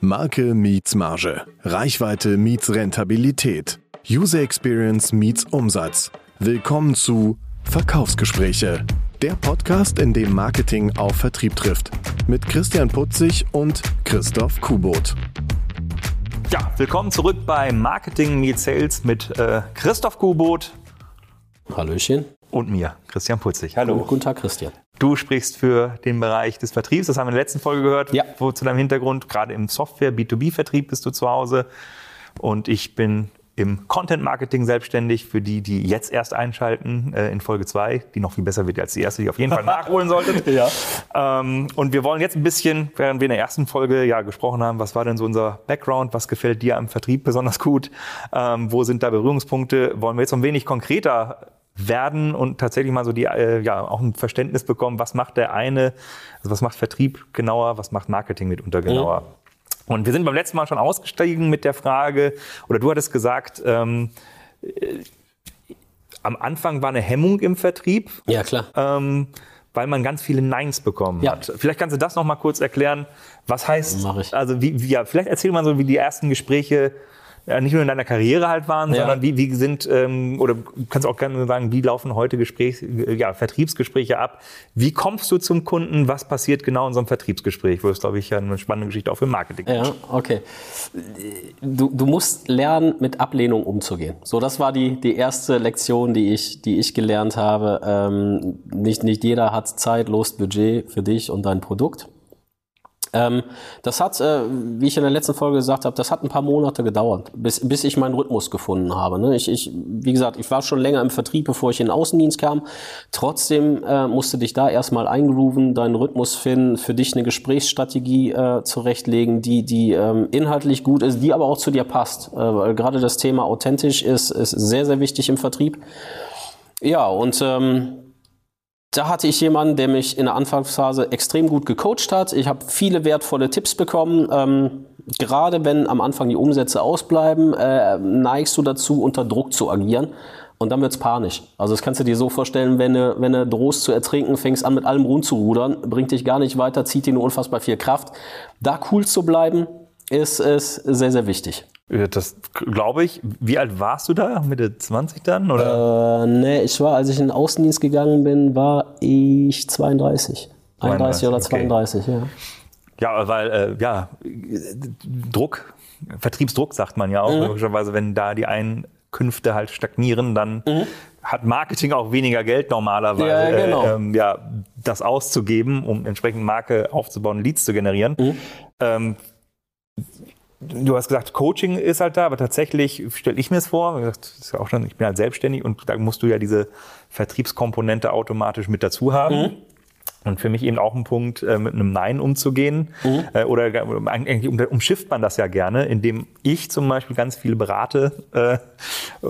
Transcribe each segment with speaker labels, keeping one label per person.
Speaker 1: Marke meets Marge. Reichweite meets Rentabilität. User Experience meets Umsatz. Willkommen zu Verkaufsgespräche. Der Podcast, in dem Marketing auf Vertrieb trifft. Mit Christian Putzig und Christoph Kubot.
Speaker 2: Ja, willkommen zurück bei Marketing Meets Sales mit äh, Christoph Kubot.
Speaker 3: Hallöchen.
Speaker 2: Und mir, Christian Putzig.
Speaker 3: Hallo. Guten Tag, Christian.
Speaker 2: Du sprichst für den Bereich des Vertriebs. Das haben wir in der letzten Folge gehört.
Speaker 3: Ja.
Speaker 2: Wo, zu deinem Hintergrund. Gerade im Software, B2B-Vertrieb bist du zu Hause. Und ich bin im Content Marketing selbstständig für die, die jetzt erst einschalten äh, in Folge 2, die noch viel besser wird als die erste, die auf jeden Fall nachholen solltet.
Speaker 3: Ja.
Speaker 2: Ähm, und wir wollen jetzt ein bisschen, während wir in der ersten Folge ja gesprochen haben, was war denn so unser Background, was gefällt dir am Vertrieb besonders gut, ähm, wo sind da Berührungspunkte, wollen wir jetzt ein wenig konkreter werden und tatsächlich mal so die, äh, ja, auch ein Verständnis bekommen, was macht der eine, also was macht Vertrieb genauer, was macht Marketing mitunter genauer. Mhm. Und wir sind beim letzten Mal schon ausgestiegen mit der Frage, oder du hattest gesagt, ähm, äh, am Anfang war eine Hemmung im Vertrieb.
Speaker 3: Ja, klar.
Speaker 2: Ähm, weil man ganz viele Neins bekommen
Speaker 3: Ja.
Speaker 2: hat. Vielleicht kannst du das noch mal kurz erklären. Was heißt,
Speaker 3: ich.
Speaker 2: also wie, wie, ja, vielleicht erzähl mal so, wie die ersten Gespräche ja, nicht nur in deiner Karriere halt waren,
Speaker 3: Ja.
Speaker 2: sondern wie, wie sind, ähm, oder du kannst auch gerne sagen, wie laufen heute Gesprächs, ja, Vertriebsgespräche ab? Wie kommst du zum Kunden? Was passiert genau in so einem Vertriebsgespräch? Wo ist, glaube ich, ja eine spannende Geschichte auch für Marketing.
Speaker 3: Ja, okay. Du, du musst lernen, mit Ablehnung umzugehen. So, das war die, die erste Lektion, die ich, die ich gelernt habe. Ähm, nicht, nicht jeder hat Zeit, Lust, Budget für dich und dein Produkt. Ähm, das hat, äh, wie ich in der letzten Folge gesagt habe, das hat ein paar Monate gedauert, bis, bis ich meinen Rhythmus gefunden habe. Ne? Ich, ich, wie gesagt, ich war schon länger im Vertrieb, bevor ich in den Außendienst kam. Trotzdem äh, musste dich da erstmal eingrooven, deinen Rhythmus finden, für dich eine Gesprächsstrategie äh, zurechtlegen, die, die ähm, inhaltlich gut ist, die aber auch zu dir passt. Äh, weil gerade das Thema authentisch ist, ist sehr, sehr wichtig im Vertrieb. Ja, und ähm, da hatte ich jemanden, der mich in der Anfangsphase extrem gut gecoacht hat. Ich habe viele wertvolle Tipps bekommen. Ähm, gerade wenn am Anfang die Umsätze ausbleiben, äh, neigst du dazu, unter Druck zu agieren. Und dann wird's panisch. Also das kannst du dir so vorstellen, wenn du, wenn du drohst zu ertrinken, fängst an mit allem rumzurudern, bringt dich gar nicht weiter, zieht dir nur unfassbar viel Kraft. Da cool zu bleiben, ist, ist sehr, sehr wichtig.
Speaker 2: Das glaube ich. Wie alt warst du da? Mitte 20 dann? Oder?
Speaker 3: Äh, nee, ich war, als ich in den Außendienst gegangen bin, war ich 32. 31 oder
Speaker 2: 32,
Speaker 3: 32, ja.
Speaker 2: Ja, weil, äh, ja, Druck, Vertriebsdruck sagt man ja auch,
Speaker 3: Mhm.
Speaker 2: logischerweise, wenn da die Einkünfte halt stagnieren, dann hat Marketing auch weniger Geld normalerweise,
Speaker 3: Mhm. Ja, genau.
Speaker 2: äh, ähm, ja, das auszugeben, um entsprechend Marke aufzubauen, Leads zu generieren.
Speaker 3: Mhm.
Speaker 2: Ähm, Du hast gesagt, Coaching ist halt da, aber tatsächlich stelle ich mir es vor, das ist ja auch schon, ich bin halt selbstständig und da musst du ja diese Vertriebskomponente automatisch mit dazu haben. Und für mich eben auch ein Punkt, äh, mit einem Nein umzugehen. Äh, oder eigentlich um- umschifft man das ja gerne, indem ich zum Beispiel ganz viele berate, äh,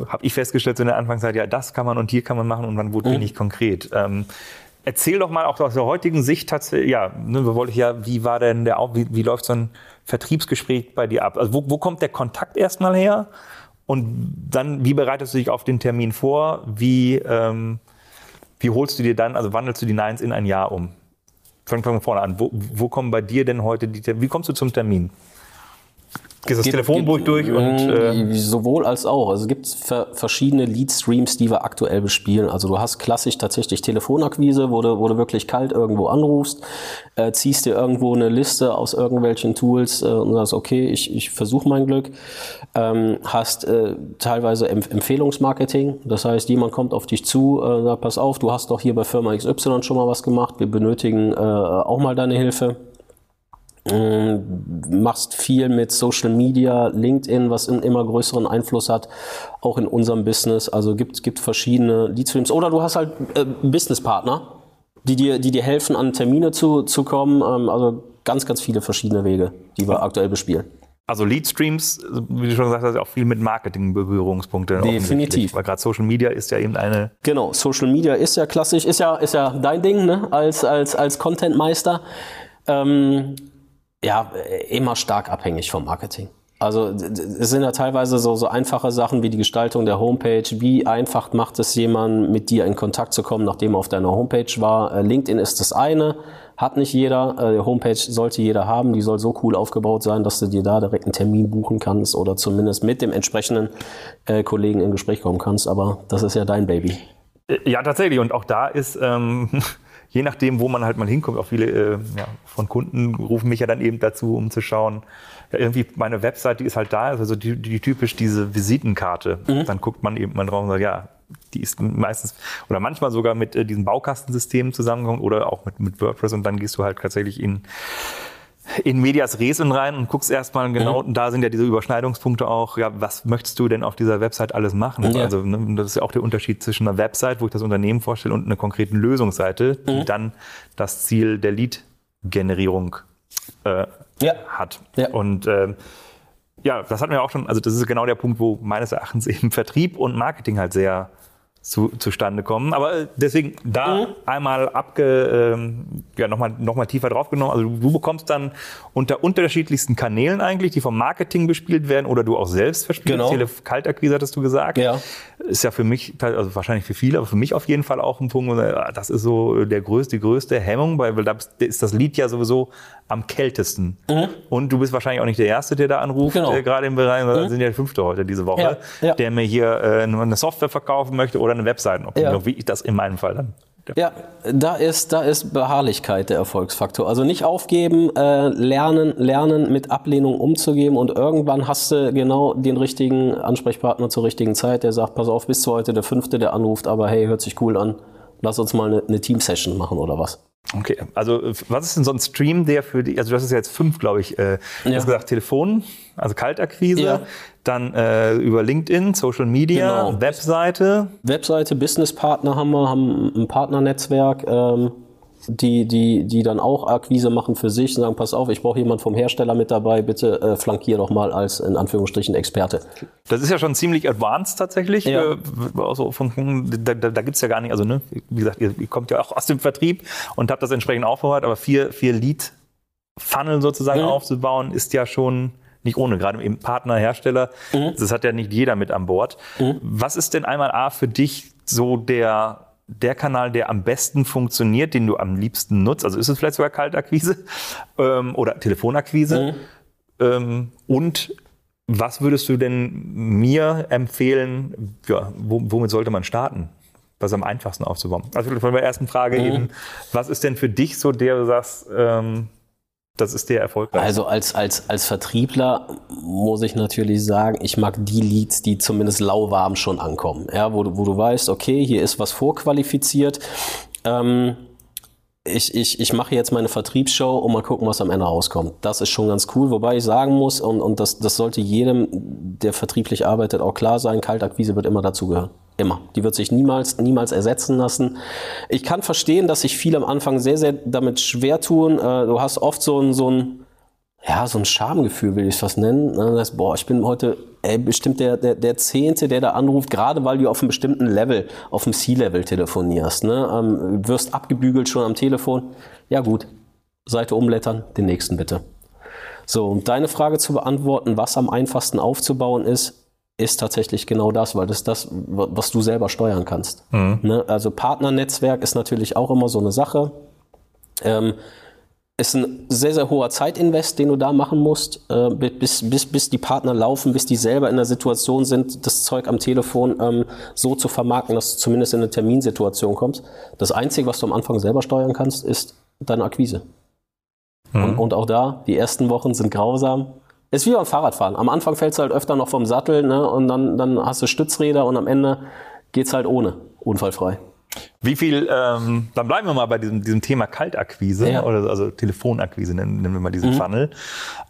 Speaker 2: habe ich festgestellt so in der Anfangszeit, ja, das kann man und hier kann man machen und dann wurde wenig konkret. Ähm, erzähl doch mal auch aus der heutigen Sicht tatsächlich, ja, ne, wir wollte ich ja, wie war denn der, wie, wie läuft so ein Vertriebsgespräch bei dir ab? Also wo, wo kommt der Kontakt erstmal her? Und dann, wie bereitest du dich auf den Termin vor? Wie, ähm, wie holst du dir dann, also wandelst du die Neins in ein Jahr um? Fangen wir von vorne an. Wo, wo kommen bei dir denn heute die, wie kommst du zum Termin? Gehst das
Speaker 3: Gibt-
Speaker 2: Telefonbuch
Speaker 3: gibt-
Speaker 2: durch und,
Speaker 3: Mm,
Speaker 2: äh,
Speaker 3: sowohl als auch. Also es gibt ver verschiedene Lead-Streams, die wir aktuell bespielen. Also du hast klassisch tatsächlich Telefonakquise, wo du, wo du wirklich kalt irgendwo anrufst, äh, ziehst dir irgendwo eine Liste aus irgendwelchen Tools äh, und sagst, okay, ich, ich versuche mein Glück. Ähm, hast äh, teilweise Empf Empfehlungsmarketing. Das heißt, jemand kommt auf dich zu, äh, sagt, pass auf, du hast doch hier bei Firma XY schon mal was gemacht, wir benötigen äh, auch mal deine Hilfe. Ähm, machst viel mit Social Media, LinkedIn, was einen immer größeren Einfluss hat, auch in unserem Business. Also gibt gibt verschiedene Leadstreams. Oder du hast halt äh, Businesspartner, die dir, die dir helfen, an Termine zu, zu kommen. Ähm, also ganz, ganz viele verschiedene Wege, die wir aktuell bespielen.
Speaker 2: Also Leadstreams, wie du schon gesagt hast, auch viel mit Marketing-Berührungspunkte.
Speaker 3: Definitiv.
Speaker 2: offensichtlich. Weil gerade Social Media ist ja eben eine
Speaker 3: Genau, Social Media ist ja klassisch, ist ja, ist ja dein Ding, ne? Als, als, als Content-Meister. Ähm, ja, immer stark abhängig vom Marketing. Also es sind ja teilweise so, so einfache Sachen wie die Gestaltung der Homepage. Wie einfach macht es jemand, mit dir in Kontakt zu kommen, nachdem er auf deiner Homepage war? Äh, LinkedIn ist das eine, hat nicht jeder. Äh, Homepage sollte jeder haben. Die soll so cool aufgebaut sein, dass du dir da direkt einen Termin buchen kannst oder zumindest mit dem entsprechenden äh, Kollegen in Gespräch kommen kannst. Aber das ist ja dein Baby.
Speaker 2: Äh, Ja, tatsächlich. Und auch da ist, ähm, je nachdem, wo man halt mal hinkommt, auch viele äh, ja, von Kunden rufen mich ja dann eben dazu, um zu schauen, ja, irgendwie meine Website, die ist halt da, also die, die typisch diese Visitenkarte. Dann guckt man eben mal drauf und sagt, ja, die ist meistens oder manchmal sogar mit äh, diesen Baukastensystemen zusammengekommen oder auch mit, mit WordPress und dann gehst du halt tatsächlich in in Medias Res rein und guckst erstmal genau, und da sind ja diese Überschneidungspunkte auch, ja, was möchtest du denn auf dieser Website alles machen?
Speaker 3: Ja.
Speaker 2: Also ne, das ist ja auch der Unterschied zwischen einer Website, wo ich das Unternehmen vorstelle, und einer konkreten Lösungsseite, die dann das Ziel der Lead-Generierung äh,
Speaker 3: Ja.
Speaker 2: hat.
Speaker 3: Ja.
Speaker 2: Und ähm, ja, das hatten wir auch schon, also das ist genau der Punkt, wo meines Erachtens eben Vertrieb und Marketing halt sehr zu, zustande kommen. Aber äh, deswegen da einmal abge, ähm, ja, nochmal noch mal tiefer draufgenommen. Also du, du bekommst dann unter unterschiedlichsten Kanälen eigentlich, die vom Marketing bespielt werden oder du auch selbst verspielst.
Speaker 3: Genau.
Speaker 2: Tele Kaltakquise hattest du gesagt.
Speaker 3: Ja.
Speaker 2: Ist ja für mich, also wahrscheinlich für viele, aber für mich auf jeden Fall auch ein Punkt, äh, das ist so der größte, die größte Hemmung, weil, da ist das Lied ja sowieso am kältesten. Und du bist wahrscheinlich auch nicht der Erste, der da anruft,
Speaker 3: Mhm. Genau.
Speaker 2: äh, gerade im Bereich, da sind ja fünfte heute diese Woche,
Speaker 3: Ja, ja.
Speaker 2: der mir hier äh, eine Software verkaufen möchte oder eine Webseitenoptimierung,
Speaker 3: Ja.
Speaker 2: wie ich das in meinem Fall dann.
Speaker 3: Ja, da ist, da ist Beharrlichkeit der Erfolgsfaktor. Also nicht aufgeben, äh, lernen, lernen, mit Ablehnung umzugehen und irgendwann hast du genau den richtigen Ansprechpartner zur richtigen Zeit, der sagt, pass auf, bis zu heute der Fünfte, der anruft, aber hey, hört sich cool an, lass uns mal eine, eine Team-Session machen oder was.
Speaker 2: Okay, also was ist denn so ein Stream, der für die, also du hast es ja jetzt fünf, glaube ich, äh, du
Speaker 3: Ja.
Speaker 2: hast gesagt Telefon, also Kaltakquise,
Speaker 3: Ja.
Speaker 2: dann äh, über LinkedIn, Social Media,
Speaker 3: Genau.
Speaker 2: Webseite,
Speaker 3: Webseite, Businesspartner haben wir, haben ein Partnernetzwerk, ähm, die, die, die dann auch Akquise machen für sich und sagen, pass auf, ich brauche jemand vom Hersteller mit dabei, bitte äh, flankier doch mal als in Anführungsstrichen Experte.
Speaker 2: Das ist ja schon ziemlich advanced tatsächlich.
Speaker 3: Ja.
Speaker 2: Äh, also von, da da, gibt es ja gar nicht, also ne, wie gesagt, ihr, ihr kommt ja auch aus dem Vertrieb und habt das entsprechend aufgehört, aber vier, vier Lead-Funnel sozusagen
Speaker 3: Mhm.
Speaker 2: aufzubauen, ist ja schon nicht ohne, gerade eben Partner, Hersteller.
Speaker 3: Mhm.
Speaker 2: Das hat ja nicht jeder mit an Bord. Was ist denn einmal A für dich so der der Kanal, der am besten funktioniert, den du am liebsten nutzt? Also ist es vielleicht sogar Kaltakquise ähm, oder Telefonakquise? Ähm, und was würdest du denn mir empfehlen, ja, wo, womit sollte man starten? Was am einfachsten aufzubauen? Also von der ersten Frage eben, was ist denn für dich so der, du sagst, ähm, das ist der erfolgreich?
Speaker 3: Also als, als, als Vertriebler muss ich natürlich sagen, ich mag die Leads, die zumindest lauwarm schon ankommen. Ja, wo, du- wo du weißt, okay, hier ist was vorqualifiziert. Ähm, ich, ich, ich mache jetzt meine Vertriebsshow und mal gucken, was am Ende rauskommt. Das ist schon ganz cool, wobei ich sagen muss, und, und das, das sollte jedem, der vertrieblich arbeitet, auch klar sein, Kaltakquise wird immer dazugehören. Immer. Die wird sich niemals, niemals ersetzen lassen. Ich kann verstehen, dass sich viele am Anfang sehr, sehr damit schwer tun. Äh, Du hast oft so ein, so ein, ja, so ein Schamgefühl, will ich es fast nennen. Ne? Du sagst, boah, ich bin heute ey, bestimmt der, der, der Zehnte, der da anruft, gerade weil du auf einem bestimmten Level, auf dem C-Level telefonierst. Ne? Ähm, wirst abgebügelt schon am Telefon. Ja gut, Seite umblättern, den nächsten bitte. So, um deine Frage zu beantworten, was am einfachsten aufzubauen ist, ist tatsächlich genau das, weil das ist das, was du selber steuern kannst. Ne? Also Partnernetzwerk ist natürlich auch immer so eine Sache. Ähm, ist ein sehr, sehr hoher Zeitinvest, den du da machen musst, äh, bis, bis, bis die Partner laufen, bis die selber in der Situation sind, das Zeug am Telefon ähm, so zu vermarkten, dass du zumindest in eine Terminsituation kommst. Das Einzige, was du am Anfang selber steuern kannst, ist deine Akquise. Und, und auch da, die ersten Wochen sind grausam. Ist wie beim Fahrradfahren. Am Anfang fällst du halt öfter noch vom Sattel ne? und dann, dann hast du Stützräder und am Ende geht's halt ohne, unfallfrei.
Speaker 2: Wie viel, ähm, dann bleiben wir mal bei diesem, diesem Thema Kaltakquise
Speaker 3: Ja. Mhm.
Speaker 2: oder also Telefonakquise, nennen, nennen wir mal diesen Funnel.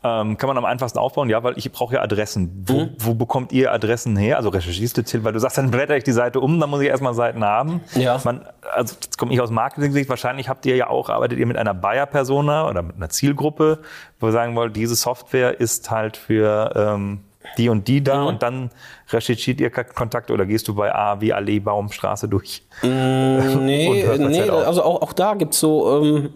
Speaker 2: Ähm, kann man am einfachsten aufbauen? Ja, weil ich brauche ja Adressen. Wo,
Speaker 3: Mhm.
Speaker 2: wo bekommt ihr Adressen her? Also recherchierst du, weil du sagst, dann blätter ich die Seite um, dann muss ich erstmal Seiten haben.
Speaker 3: Ja.
Speaker 2: Man, also jetzt komme ich aus Marketing-Sicht, wahrscheinlich habt ihr ja auch, arbeitet ihr mit einer Buyer-Persona oder mit einer Zielgruppe, wo ihr sagen wollt, diese Software ist halt für ähm, die und die da
Speaker 3: Mhm.
Speaker 2: und dann recherchiert ihr Kontakte oder gehst du bei A wie Allee Baumstraße durch?
Speaker 3: Nee,
Speaker 2: hört das
Speaker 3: nee
Speaker 2: halt
Speaker 3: also auch, auch da gibt's so, ähm,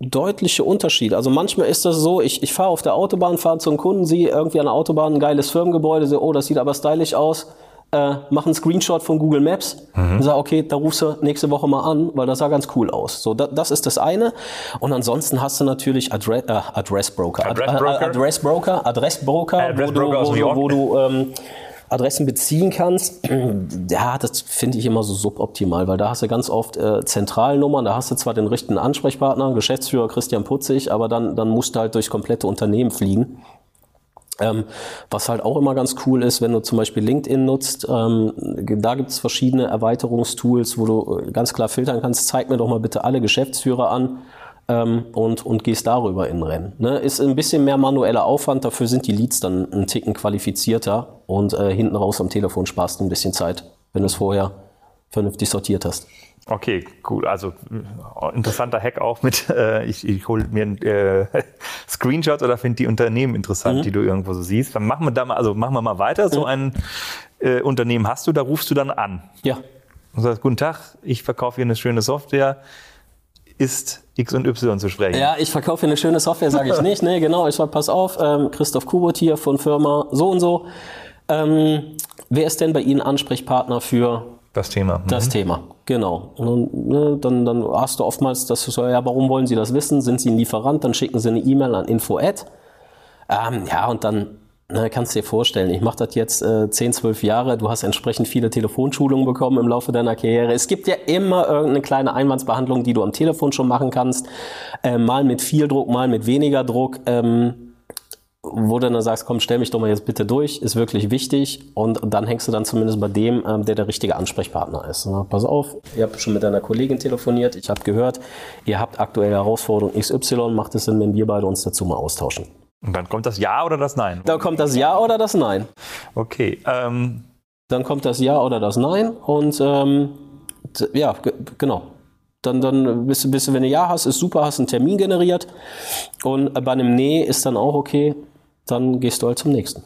Speaker 3: deutliche Unterschiede. Also manchmal ist das so, ich, ich fahre auf der Autobahn, fahre zum Kunden, sehe irgendwie an der Autobahn ein geiles Firmengebäude, sehe, oh, das sieht aber stylisch aus, äh, mache einen Screenshot von Google Maps und sage, okay, da rufst du nächste Woche mal an, weil das sah ganz cool aus. So, da, das ist das eine. Und ansonsten hast du natürlich Adre äh, Adressbroker. Ad-
Speaker 2: Adressbroker?
Speaker 3: äh, wo
Speaker 2: aus
Speaker 3: du,
Speaker 2: New
Speaker 3: wo, du- wo du ähm, Adressen beziehen kannst, ja, das finde ich immer so suboptimal, weil da hast du ganz oft äh, Zentralnummern, da hast du zwar den richtigen Ansprechpartner, Geschäftsführer Christian Putzig, aber dann, dann musst du halt durchs komplette Unternehmen fliegen. Ähm, was halt auch immer ganz cool ist, wenn du zum Beispiel LinkedIn nutzt, ähm, da gibt es verschiedene Erweiterungstools, wo du äh, ganz klar filtern kannst, zeig mir doch mal bitte alle Geschäftsführer an ähm, und, und gehst darüber in Rennen. Ne? Ist ein bisschen mehr manueller Aufwand, dafür sind die Leads dann einen Ticken qualifizierter und äh, hinten raus am Telefon sparst du ein bisschen Zeit, wenn du es vorher vernünftig sortiert hast.
Speaker 2: Okay, cool. Also äh, interessanter Hack auch mit, äh, ich, ich hole mir äh, Screenshots oder finde die Unternehmen interessant,
Speaker 3: Mhm.
Speaker 2: die du irgendwo so siehst. Dann machen wir da mal, also machen wir mal weiter. So ein äh, Unternehmen hast du, da rufst du dann an
Speaker 3: Ja,
Speaker 2: und sagst, guten Tag, ich verkaufe hier eine schöne Software. Ist X und Y zu sprechen?
Speaker 3: Ja, ich verkaufe hier eine schöne Software, sage ich nicht. Nee, genau, ich sag, pass auf, ähm, Christoph Kubot hier von Firma so und so. Ähm, wer ist denn bei Ihnen Ansprechpartner für
Speaker 2: Das Thema. Mhm.
Speaker 3: das Thema? Genau. Und dann, ne, dann, dann hast du oftmals das so, ja, warum wollen Sie das wissen? Sind Sie ein Lieferant? Dann schicken Sie eine E-Mail an info at. Ähm, ja, und dann ne, kannst du dir vorstellen, ich mache das jetzt äh, 10, 12 Jahre, du hast entsprechend viele Telefonschulungen bekommen im Laufe deiner Karriere. Es gibt ja immer irgendeine kleine Einwandsbehandlung, die du am Telefon schon machen kannst. Äh, mal mit viel Druck, mal mit weniger Druck. Ähm, wo du dann sagst, komm, stell mich doch mal jetzt bitte durch, ist wirklich wichtig. Und dann hängst du dann zumindest bei dem, ähm, der der richtige Ansprechpartner ist. Na, pass auf, ihr habt schon mit deiner Kollegin telefoniert, ich habe gehört, ihr habt aktuelle Herausforderung XY, macht es Sinn, wenn wir beide uns dazu mal austauschen.
Speaker 2: Und dann kommt das Ja oder das Nein.
Speaker 3: Dann kommt das Ja oder das Nein.
Speaker 2: Okay. Ähm,
Speaker 3: Dann kommt das Ja oder das Nein und ähm, ja, ge- genau. Dann, dann bist du, bist du, wenn du Ja hast, ist super, hast einen Termin generiert. Und bei einem Nee ist dann auch okay, dann gehst du halt zum nächsten.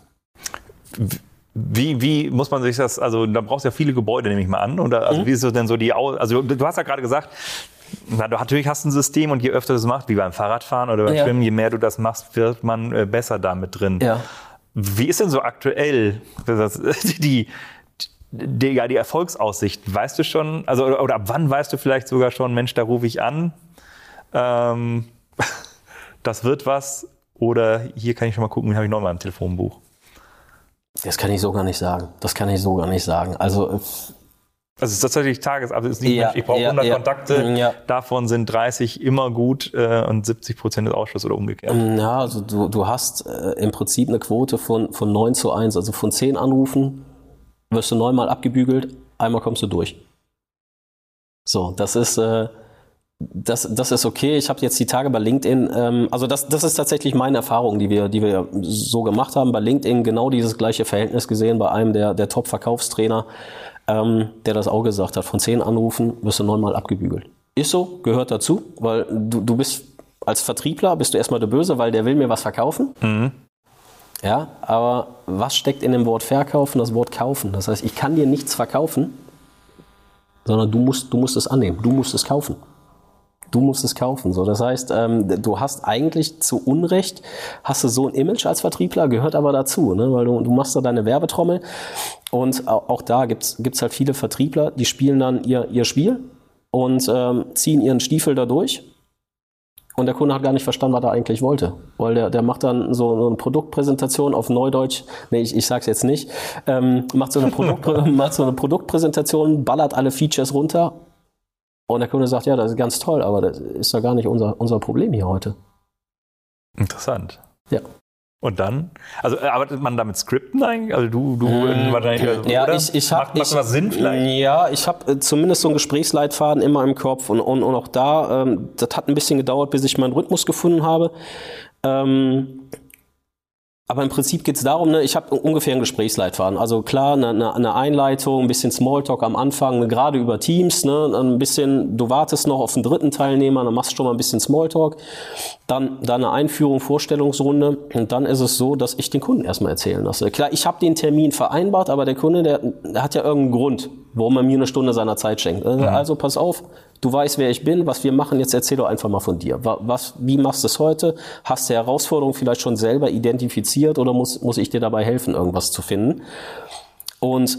Speaker 2: Wie, wie muss man sich das, also da brauchst du ja viele Gebäude, nehme ich mal an. Oder
Speaker 3: Mhm.
Speaker 2: also wie ist das denn so die, also du hast ja gerade gesagt, na, du natürlich hast ein System und je öfter du das machst, wie beim Fahrradfahren oder beim
Speaker 3: Ja.
Speaker 2: Schwimmen, je mehr du das machst, wird man äh, besser damit drin.
Speaker 3: Ja.
Speaker 2: Wie ist denn so aktuell das, die, die, ja, die Erfolgsaussicht? Weißt du schon, also oder, oder ab wann weißt du vielleicht sogar schon, Mensch, da rufe ich an, ähm, das wird was oder hier kann ich schon mal gucken, habe ich noch mal ein Telefonbuch.
Speaker 3: Das kann ich so gar nicht sagen. Das kann ich so gar nicht sagen. Also, äh,
Speaker 2: Also es ist tatsächlich Tages, also es ist nicht,
Speaker 3: Ja,
Speaker 2: ich brauche
Speaker 3: ja,
Speaker 2: 100
Speaker 3: ja.
Speaker 2: Kontakte,
Speaker 3: Ja.
Speaker 2: davon sind 30 immer gut äh, und 70 Prozent ist Ausschuss oder umgekehrt.
Speaker 3: ja, also du, du hast äh, im Prinzip eine Quote von, von 9 zu 1. Also von 10 Anrufen wirst du neunmal abgebügelt, einmal kommst du durch. So, das ist, äh, das, das ist okay. Ich habe jetzt die Tage bei LinkedIn, ähm, also das, das ist tatsächlich meine Erfahrung, die wir, die wir so gemacht haben. Bei LinkedIn genau dieses gleiche Verhältnis gesehen bei einem der, der Top-Verkaufstrainer, ähm, der das auch gesagt hat. Von zehn Anrufen wirst du neunmal abgebügelt. Ist so, gehört dazu, weil du, du bist als Vertriebler, bist du erstmal der Böse, weil der will mir was verkaufen. Ja, aber was steckt in dem Wort verkaufen? Das Wort kaufen. Das heißt, ich kann dir nichts verkaufen, sondern du musst, du musst es annehmen. Du musst es kaufen. Du musst es kaufen. So, das heißt, ähm, du hast eigentlich zu Unrecht, hast du so ein Image als Vertriebler, gehört aber dazu, ne? weil du, du machst da deine Werbetrommel und auch, auch da gibt's gibt's halt viele Vertriebler, die spielen dann ihr, ihr Spiel und ähm, ziehen ihren Stiefel da durch und der Kunde hat gar nicht verstanden, was er eigentlich wollte. Weil der, der macht dann so, so eine Produktpräsentation auf Neudeutsch, nee, ich, ich sag's jetzt nicht, ähm, macht, so eine Produkt, macht so eine Produktpräsentation, ballert alle Features runter und der Kunde sagt, ja, das ist ganz toll, aber das ist ja gar nicht unser, unser Problem hier heute.
Speaker 2: Interessant.
Speaker 3: Ja.
Speaker 2: Und dann? Also äh, arbeitet man da mit Skripten eigentlich? Also du, du wahrscheinlich. Also,
Speaker 3: Ja,
Speaker 2: oder?
Speaker 3: ich, ich habe
Speaker 2: Macht, macht was Sinn vielleicht?
Speaker 3: Ja, ich habe äh, zumindest so einen Gesprächsleitfaden immer im Kopf und, und, und auch da, ähm, das hat ein bisschen gedauert, bis ich meinen Rhythmus gefunden habe. Ähm, aber im Prinzip geht's darum, ne, ich habe ungefähr einen Gesprächsleitfaden. Also klar, eine, eine, eine Einleitung, ein bisschen Smalltalk am Anfang, ne, gerade über Teams, ne, ein bisschen, du wartest noch auf den dritten Teilnehmer, dann machst du schon mal ein bisschen Smalltalk, dann, dann eine Einführung, Vorstellungsrunde und dann ist es so, dass ich den Kunden erstmal erzählen lasse. Klar, ich habe den Termin vereinbart, aber der Kunde, der, der hat ja irgendeinen Grund, warum er mir eine Stunde seiner Zeit schenkt. Also pass auf, Du weißt, wer ich bin, was wir machen. Jetzt erzähl doch einfach mal von dir. Was, wie machst du es heute? Hast du Herausforderungen vielleicht schon selber identifiziert oder muss, muss ich dir dabei helfen, irgendwas zu finden? Und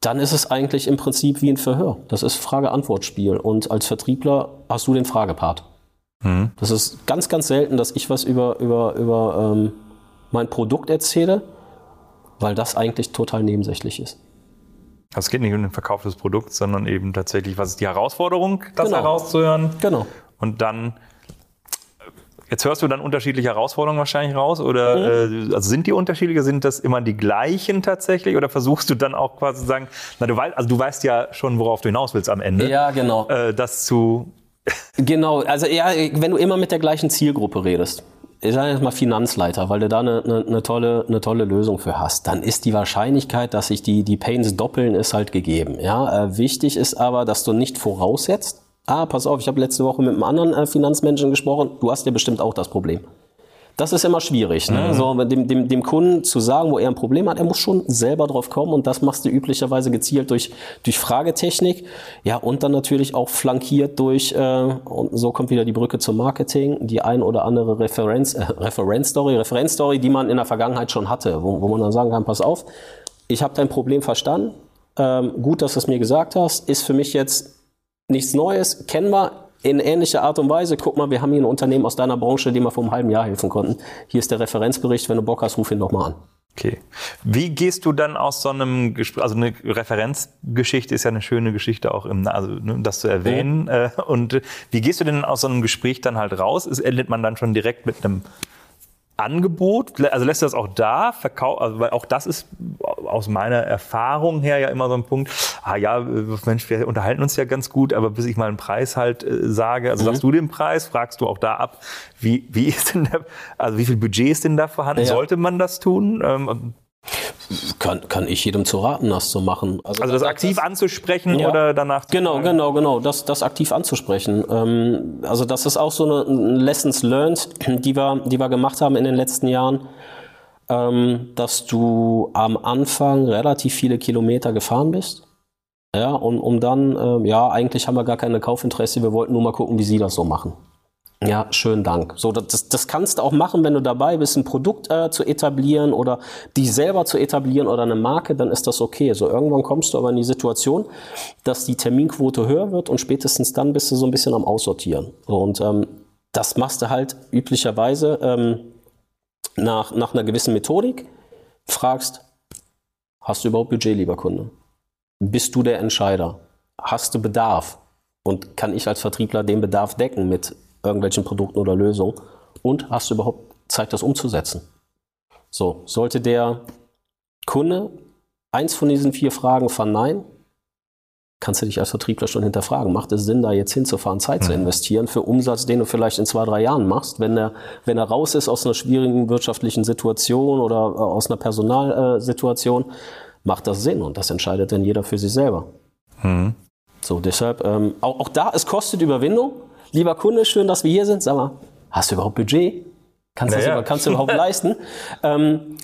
Speaker 3: dann ist es eigentlich im Prinzip wie ein Verhör. Das ist Frage-Antwort-Spiel. Und als Vertriebler hast du den Fragepart. Mhm. Das ist ganz, ganz selten, dass ich was über, über, über ähm, mein Produkt erzähle, weil das eigentlich total nebensächlich ist.
Speaker 2: Also es geht nicht um den Verkauf des Produkts, sondern eben tatsächlich, was ist die Herausforderung, das genau. herauszuhören.
Speaker 3: Genau.
Speaker 2: Und dann, jetzt hörst du dann unterschiedliche Herausforderungen wahrscheinlich raus oder mhm. äh, also sind die unterschiedliche, sind das immer die gleichen tatsächlich oder versuchst du dann auch quasi zu sagen, na du weißt, also du weißt ja schon, worauf du hinaus willst am Ende.
Speaker 3: Ja, genau.
Speaker 2: Äh, das zu
Speaker 3: Genau, also ja, wenn du immer mit der gleichen Zielgruppe redest ich sage jetzt mal Finanzleiter, weil du da eine, eine, eine, tolle, eine tolle Lösung für hast, dann ist die Wahrscheinlichkeit, dass sich die, die Pains doppeln, ist halt gegeben. Ja? Äh, wichtig ist aber, dass du nicht voraussetzt, ah, pass auf, ich habe letzte Woche mit einem anderen äh, Finanzmenschen gesprochen, du hast ja bestimmt auch das Problem. Das ist immer schwierig, ne? Mhm. so dem, dem, dem Kunden zu sagen, wo er ein Problem hat, er muss schon selber drauf kommen und das machst du üblicherweise gezielt durch, durch Fragetechnik, ja und dann natürlich auch flankiert durch, äh, und so kommt wieder die Brücke zum Marketing, die ein oder andere Referenz, äh, Referenzstory, Referenzstory, die man in der Vergangenheit schon hatte, wo, wo man dann sagen kann, pass auf, ich habe dein Problem verstanden, ähm, gut, dass du es mir gesagt hast, ist für mich jetzt nichts Neues, kennen wir, in ähnlicher Art und Weise, guck mal, wir haben hier ein Unternehmen aus deiner Branche, dem wir vor einem halben Jahr helfen konnten. Hier ist der Referenzbericht, wenn du Bock hast, ruf ihn doch mal an.
Speaker 2: Okay. Wie gehst du dann aus so einem Gespräch, also eine Referenzgeschichte ist ja eine schöne Geschichte auch im, also ne, das zu erwähnen. Mhm. und wie gehst du denn aus so einem Gespräch dann halt raus? Ist, endet man dann schon direkt mit einem Angebot? Also lässt du das auch da verkaufen? Also, weil auch das ist aus meiner Erfahrung her ja immer so ein Punkt. Ah ja, Mensch, wir unterhalten uns ja ganz gut, aber bis ich mal einen Preis halt äh, sage, also mhm. sagst du den Preis, fragst du auch da ab, wie, wie ist denn der, also wie viel Budget ist denn da vorhanden? Ja. Sollte man das tun? Ähm,
Speaker 3: kann, kann ich jedem zu raten, das zu machen.
Speaker 2: Also, also das, aktiv das, anzusprechen ja, oder danach
Speaker 3: zu Genau, genau, genau, das, das aktiv anzusprechen. Ähm, also das ist auch so eine Lessons learned, die wir, die wir gemacht haben in den letzten Jahren, dass du am Anfang relativ viele Kilometer gefahren bist. Ja, und um dann, ähm, ja, eigentlich haben wir gar keine Kaufinteresse, wir wollten nur mal gucken, wie sie das so machen. Ja, schönen Dank. So, das, das kannst du auch machen, wenn du dabei bist, ein Produkt äh, zu etablieren oder dich selber zu etablieren oder eine Marke, dann ist das okay. So, irgendwann kommst du aber in die Situation, dass die Terminquote höher wird und spätestens dann bist du so ein bisschen am Aussortieren. Und ähm, das machst du halt üblicherweise ähm, nach, nach einer gewissen Methodik. Fragst, hast du überhaupt Budget, lieber Kunde? Bist du der Entscheider? Hast du Bedarf? Und kann ich als Vertriebler den Bedarf decken mit irgendwelchen Produkten oder Lösungen? Und hast du überhaupt Zeit, das umzusetzen? So, sollte der Kunde eins von diesen vier Fragen verneinen, kannst du dich als Vertriebler schon hinterfragen. Macht es Sinn, da jetzt hinzufahren, Zeit mhm. zu investieren für Umsatz, den du vielleicht in zwei, drei Jahren machst, wenn er, wenn er raus ist aus einer schwierigen wirtschaftlichen Situation oder äh, aus einer Personalsituation, macht das Sinn und das entscheidet dann jeder für sich selber. Mhm. So, deshalb, ähm, auch, auch da, es kostet Überwindung, lieber Kunde, schön, dass wir hier sind. Sag mal, hast du überhaupt Budget? Kannst, naja. das, kannst du überhaupt leisten? Ähm,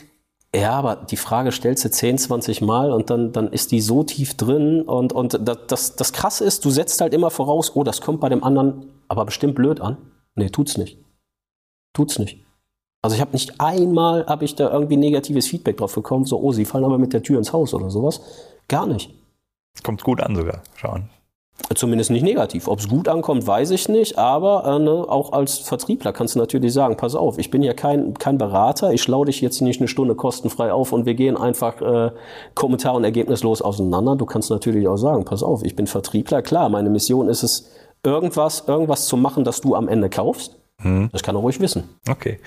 Speaker 3: ja, aber die Frage stellst du 10, 20 Mal und dann, dann ist die so tief drin und, und das, das, das Krasse ist, du setzt halt immer voraus, oh, das kommt bei dem anderen aber bestimmt blöd an. Nee, tut's nicht. Tut's nicht. Also ich habe nicht einmal, habe ich da irgendwie negatives Feedback drauf bekommen, so, oh, sie fallen aber mit der Tür ins Haus oder sowas. Gar nicht.
Speaker 2: Kommt gut an sogar, schauen.
Speaker 3: Zumindest nicht negativ. Ob es gut ankommt, weiß ich nicht. Aber äh, ne, auch als Vertriebler kannst du natürlich sagen, pass auf, ich bin ja kein, kein Berater, ich schlau dich jetzt nicht eine Stunde kostenfrei auf und wir gehen einfach äh, Kommentar und ergebnislos auseinander. Du kannst natürlich auch sagen, pass auf, ich bin Vertriebler. Klar, meine Mission ist es, irgendwas, irgendwas zu machen, das du am Ende kaufst. Hm. Das kann er ruhig wissen.
Speaker 2: Okay.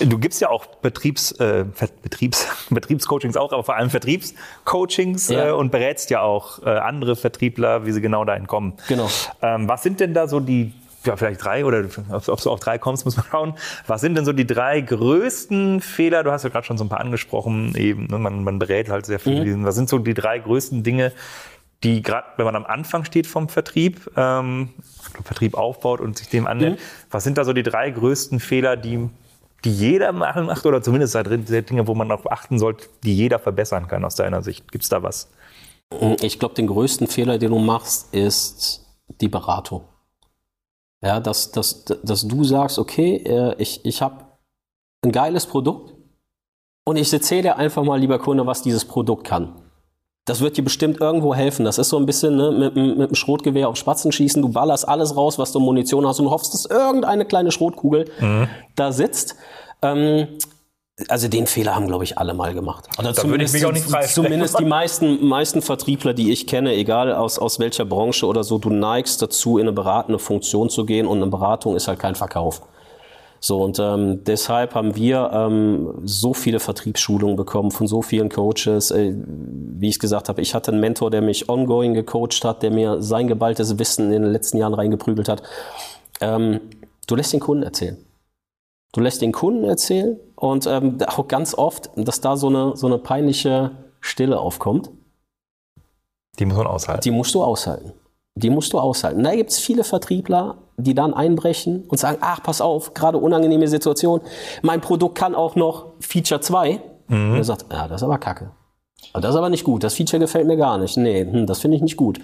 Speaker 2: Du gibst ja auch Betriebs, äh, Betriebs, Betriebscoachings auch, aber vor allem Vertriebscoachings ja. äh, und berätst ja auch äh, andere Vertriebler, wie sie genau dahin kommen.
Speaker 3: Genau.
Speaker 2: Ähm, was sind denn da so die, ja, vielleicht drei oder ob, ob du auf drei kommst, muss man schauen. Was sind denn so die drei größten Fehler? Du hast ja gerade schon so ein paar angesprochen, eben, ne, man, man berät halt sehr viel. Mhm. Was sind so die drei größten Dinge, die gerade, wenn man am Anfang steht vom Vertrieb, ähm, Vertrieb aufbaut und sich dem annimmt, mhm. was sind da so die drei größten Fehler, die die jeder machen macht oder zumindest da drin Dinge, wo man auch achten sollte, die jeder verbessern kann aus deiner Sicht? Gibt es da was?
Speaker 3: Ich glaube, den größten Fehler, den du machst, ist die Beratung. Ja, dass, dass, dass du sagst, okay, äh, ich, ich habe ein geiles Produkt und ich erzähle dir einfach mal, lieber Kunde, was dieses Produkt kann. Das wird dir bestimmt irgendwo helfen. Das ist so ein bisschen ne, mit, mit dem Schrotgewehr auf Spatzen schießen. Du ballerst alles raus, was du Munition hast und hoffst, dass irgendeine kleine Schrotkugel mhm. da sitzt. Ähm, also den Fehler haben, glaube ich, alle mal gemacht.
Speaker 2: Oder da würde ich mich auch nicht
Speaker 3: Zumindest die meisten, meisten Vertriebler, die ich kenne, egal aus, aus welcher Branche oder so, du neigst dazu, in eine beratende Funktion zu gehen und eine Beratung ist halt kein Verkauf. So, und ähm, deshalb haben wir ähm, so viele Vertriebsschulungen bekommen von so vielen Coaches. Äh, wie ich gesagt habe, ich hatte einen Mentor, der mich ongoing gecoacht hat, der mir sein geballtes Wissen in den letzten Jahren reingeprügelt hat. Ähm, du lässt den Kunden erzählen. Du lässt den Kunden erzählen und ähm, auch ganz oft, dass da so eine, so eine peinliche Stille aufkommt.
Speaker 2: Die muss man aushalten.
Speaker 3: Die musst du aushalten. Die musst du aushalten. Da gibt es viele Vertriebler, die dann einbrechen und sagen, ach, pass auf, gerade unangenehme Situation, mein Produkt kann auch noch Feature 2. Mhm. Und er sagt, ja, das ist aber kacke. Das ist aber nicht gut. Das Feature gefällt mir gar nicht. Nee, hm, das finde ich nicht gut.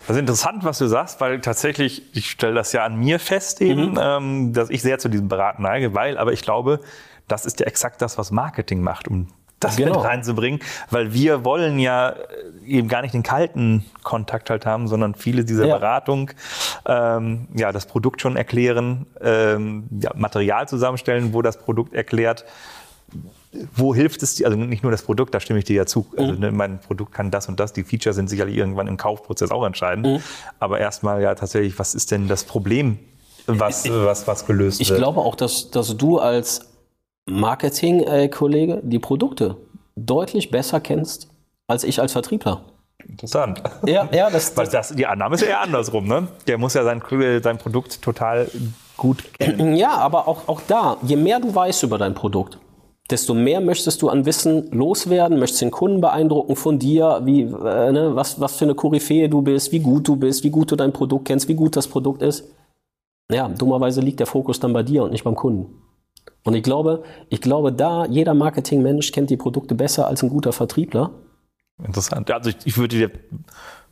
Speaker 2: Das ist interessant, was du sagst, weil tatsächlich, ich stelle das ja an mir fest eben, mhm. ähm, dass ich sehr zu diesem Beraten neige, weil, aber ich glaube, das ist ja exakt das, was Marketing macht, um das genau. mit reinzubringen, weil wir wollen ja äh, eben gar nicht den kalten Kontakt halt haben, sondern viele dieser ja. Beratung, ähm, ja, das Produkt schon erklären, ähm, ja, Material zusammenstellen, wo das Produkt erklärt, wo hilft es dir, also nicht nur das Produkt, da stimme ich dir ja zu. Also, mhm. ne, mein Produkt kann das und das, die Features sind sicherlich irgendwann im Kaufprozess auch entscheidend. Mhm. Aber erstmal ja tatsächlich, was ist denn das Problem, was, ich, was, was gelöst
Speaker 3: ich
Speaker 2: wird?
Speaker 3: Ich glaube auch, dass, dass du als Marketing-Kollege die Produkte deutlich besser kennst als ich als Vertriebler.
Speaker 2: Interessant.
Speaker 3: Ja, ja, das,
Speaker 2: Weil das, die Annahme ist ja eher andersrum, ne? Der muss ja sein, sein Produkt total gut kennen.
Speaker 3: Ja, aber auch, auch da, je mehr du weißt über dein Produkt, desto mehr möchtest du an Wissen loswerden, möchtest den Kunden beeindrucken von dir, wie, äh, ne, was, was für eine Koryphäe du bist, wie gut du bist, wie gut du dein Produkt kennst, wie gut das Produkt ist. Ja, dummerweise liegt der Fokus dann bei dir und nicht beim Kunden. Und ich glaube, ich glaube, da jeder Marketingmensch kennt die Produkte besser als ein guter Vertriebler.
Speaker 2: Interessant. Also ich, ich würde dir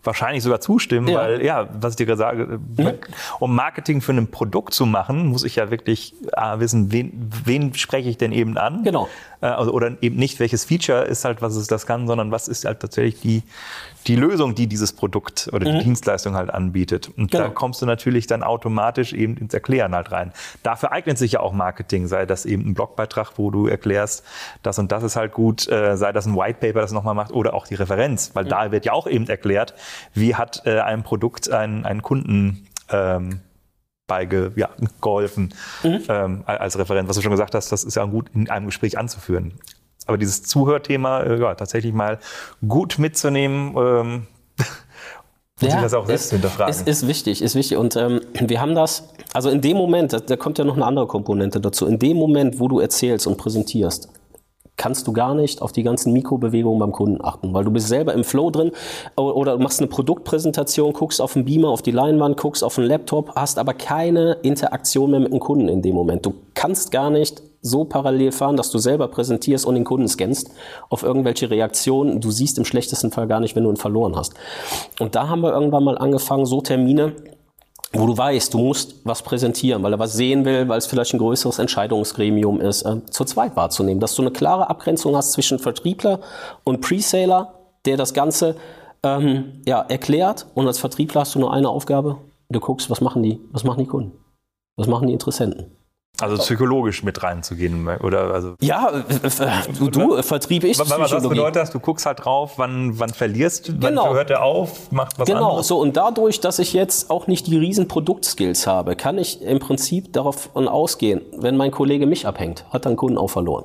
Speaker 2: wahrscheinlich sogar zustimmen, ja. weil ja, was ich dir gerade sage, mhm. um Marketing für ein Produkt zu machen, muss ich ja wirklich äh, wissen, wen, wen spreche ich denn eben an?
Speaker 3: Genau.
Speaker 2: Äh, also, oder eben nicht, welches Feature ist halt, was es das kann, sondern was ist halt tatsächlich die, die Lösung, die dieses Produkt oder die mhm. Dienstleistung halt anbietet. Und genau. da kommst du natürlich dann automatisch eben ins Erklären halt rein. Dafür eignet sich ja auch Marketing, sei das eben ein Blogbeitrag, wo du erklärst, das und das ist halt gut, äh, sei das ein White Paper, das nochmal macht, oder auch die Referenz, weil mhm. da wird ja auch eben erklärt, wie hat äh, ein Produkt einen, einen Kunden ähm, beigeholfen ja, geholfen, mhm. ähm, als Referent. Was du schon gesagt hast, das ist ja gut in einem Gespräch anzuführen. Aber dieses Zuhörthema, äh, ja, tatsächlich mal gut mitzunehmen, ähm,
Speaker 3: ja, sich das auch selbst hinterfragen. Ist, ist wichtig, ist wichtig. Und ähm, wir haben das, also in dem Moment, da, da kommt ja noch eine andere Komponente dazu, in dem Moment, wo du erzählst und präsentierst, kannst du gar nicht auf die ganzen Mikrobewegungen beim Kunden achten, weil du bist selber im Flow drin oder du machst eine Produktpräsentation, guckst auf den Beamer, auf die Leinwand, guckst auf den Laptop, hast aber keine Interaktion mehr mit dem Kunden in dem Moment. Du kannst gar nicht so parallel fahren, dass du selber präsentierst und den Kunden scannst auf irgendwelche Reaktionen. Du siehst im schlechtesten Fall gar nicht, wenn du ihn verloren hast. Und da haben wir irgendwann mal angefangen, so Termine wo du weißt, du musst was präsentieren, weil er was sehen will, weil es vielleicht ein größeres Entscheidungsgremium ist, äh, zu zweit wahrzunehmen. Dass du eine klare Abgrenzung hast zwischen Vertriebler und Presaler, der das Ganze ähm, ja, erklärt und als Vertriebler hast du nur eine Aufgabe. Du guckst, was machen die, was machen die Kunden, was machen die Interessenten.
Speaker 2: Also psychologisch mit reinzugehen, oder? Also
Speaker 3: ja, du, du Vertrieb ich
Speaker 2: Was, was das bedeutet, dass du guckst halt drauf, wann, wann verlierst, du,
Speaker 3: genau.
Speaker 2: wann hört er auf, macht was
Speaker 3: genau.
Speaker 2: anderes.
Speaker 3: so und dadurch, dass ich jetzt auch nicht die riesen Produktskills habe, kann ich im Prinzip davon ausgehen, wenn mein Kollege mich abhängt, hat dann Kunden auch verloren.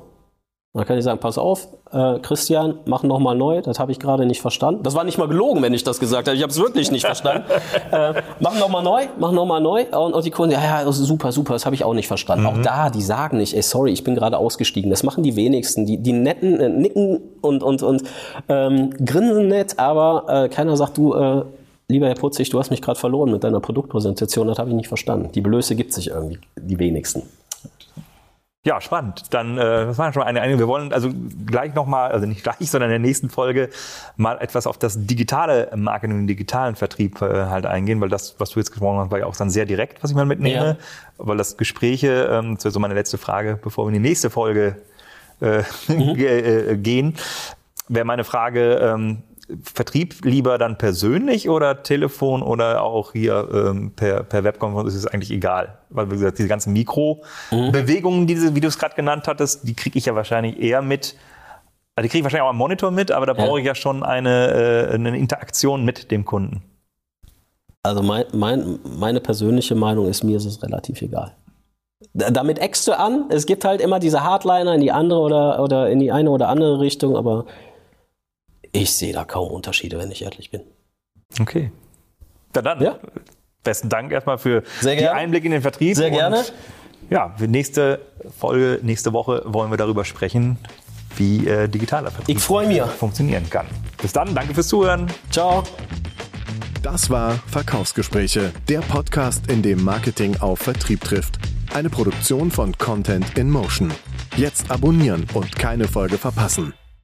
Speaker 3: Und dann kann ich sagen, pass auf, äh, Christian, mach noch mal neu, das habe ich gerade nicht verstanden. Das war nicht mal gelogen, wenn ich das gesagt habe. Ich habe es wirklich nicht verstanden. äh, mach noch mal neu, mach noch mal neu. Und, und die Kunden, ja, ja, super, super, das habe ich auch nicht verstanden. Mhm. Auch da, die sagen nicht, ey, sorry, ich bin gerade ausgestiegen. Das machen die wenigsten. Die, die netten äh, nicken und, und, und ähm, grinsen nett, aber äh, keiner sagt, du, äh, lieber Herr Putzig, du hast mich gerade verloren mit deiner Produktpräsentation, das habe ich nicht verstanden. Die Blöße gibt sich irgendwie, die wenigsten.
Speaker 2: Ja, spannend. Dann, äh, das war schon mal eine, eine. Wir wollen also gleich nochmal, also nicht gleich, sondern in der nächsten Folge mal etwas auf das digitale Marketing, den digitalen Vertrieb äh, halt eingehen, weil das, was du jetzt gesprochen hast, war ja auch dann sehr direkt, was ich mal mitnehme. Ja. Weil das Gespräche, ähm, das wäre so meine letzte Frage, bevor wir in die nächste Folge äh, mhm. Äh, gehen, wäre meine Frage, ähm, Vertrieb lieber dann persönlich oder Telefon oder auch hier ähm, per, per Webkonferenz ist es eigentlich egal. Weil, wie gesagt, diese ganzen Mikrobewegungen, mhm. diese, wie du es gerade genannt hattest, die kriege ich ja wahrscheinlich eher mit. Also die kriege ich wahrscheinlich auch am Monitor mit, aber da ja. brauche ich ja schon eine, äh, eine Interaktion mit dem Kunden.
Speaker 3: Also mein, mein, meine persönliche Meinung ist, mir ist es relativ egal. Damit eckst du an. Es gibt halt immer diese Hardliner in die andere oder, oder in die eine oder andere Richtung, aber ich sehe da kaum Unterschiede, wenn ich ehrlich bin.
Speaker 2: Okay. Na dann, ja. besten Dank erstmal für die Einblick in den Vertrieb.
Speaker 3: Sehr gerne.
Speaker 2: ja, für nächste Folge, nächste Woche wollen wir darüber sprechen, wie äh, digitaler Vertrieb
Speaker 3: ich mich.
Speaker 2: funktionieren kann. Bis dann, danke fürs Zuhören.
Speaker 3: Ciao.
Speaker 1: Das war Verkaufsgespräche, der Podcast, in dem Marketing auf Vertrieb trifft. Eine Produktion von Content in Motion. Jetzt abonnieren und keine Folge verpassen.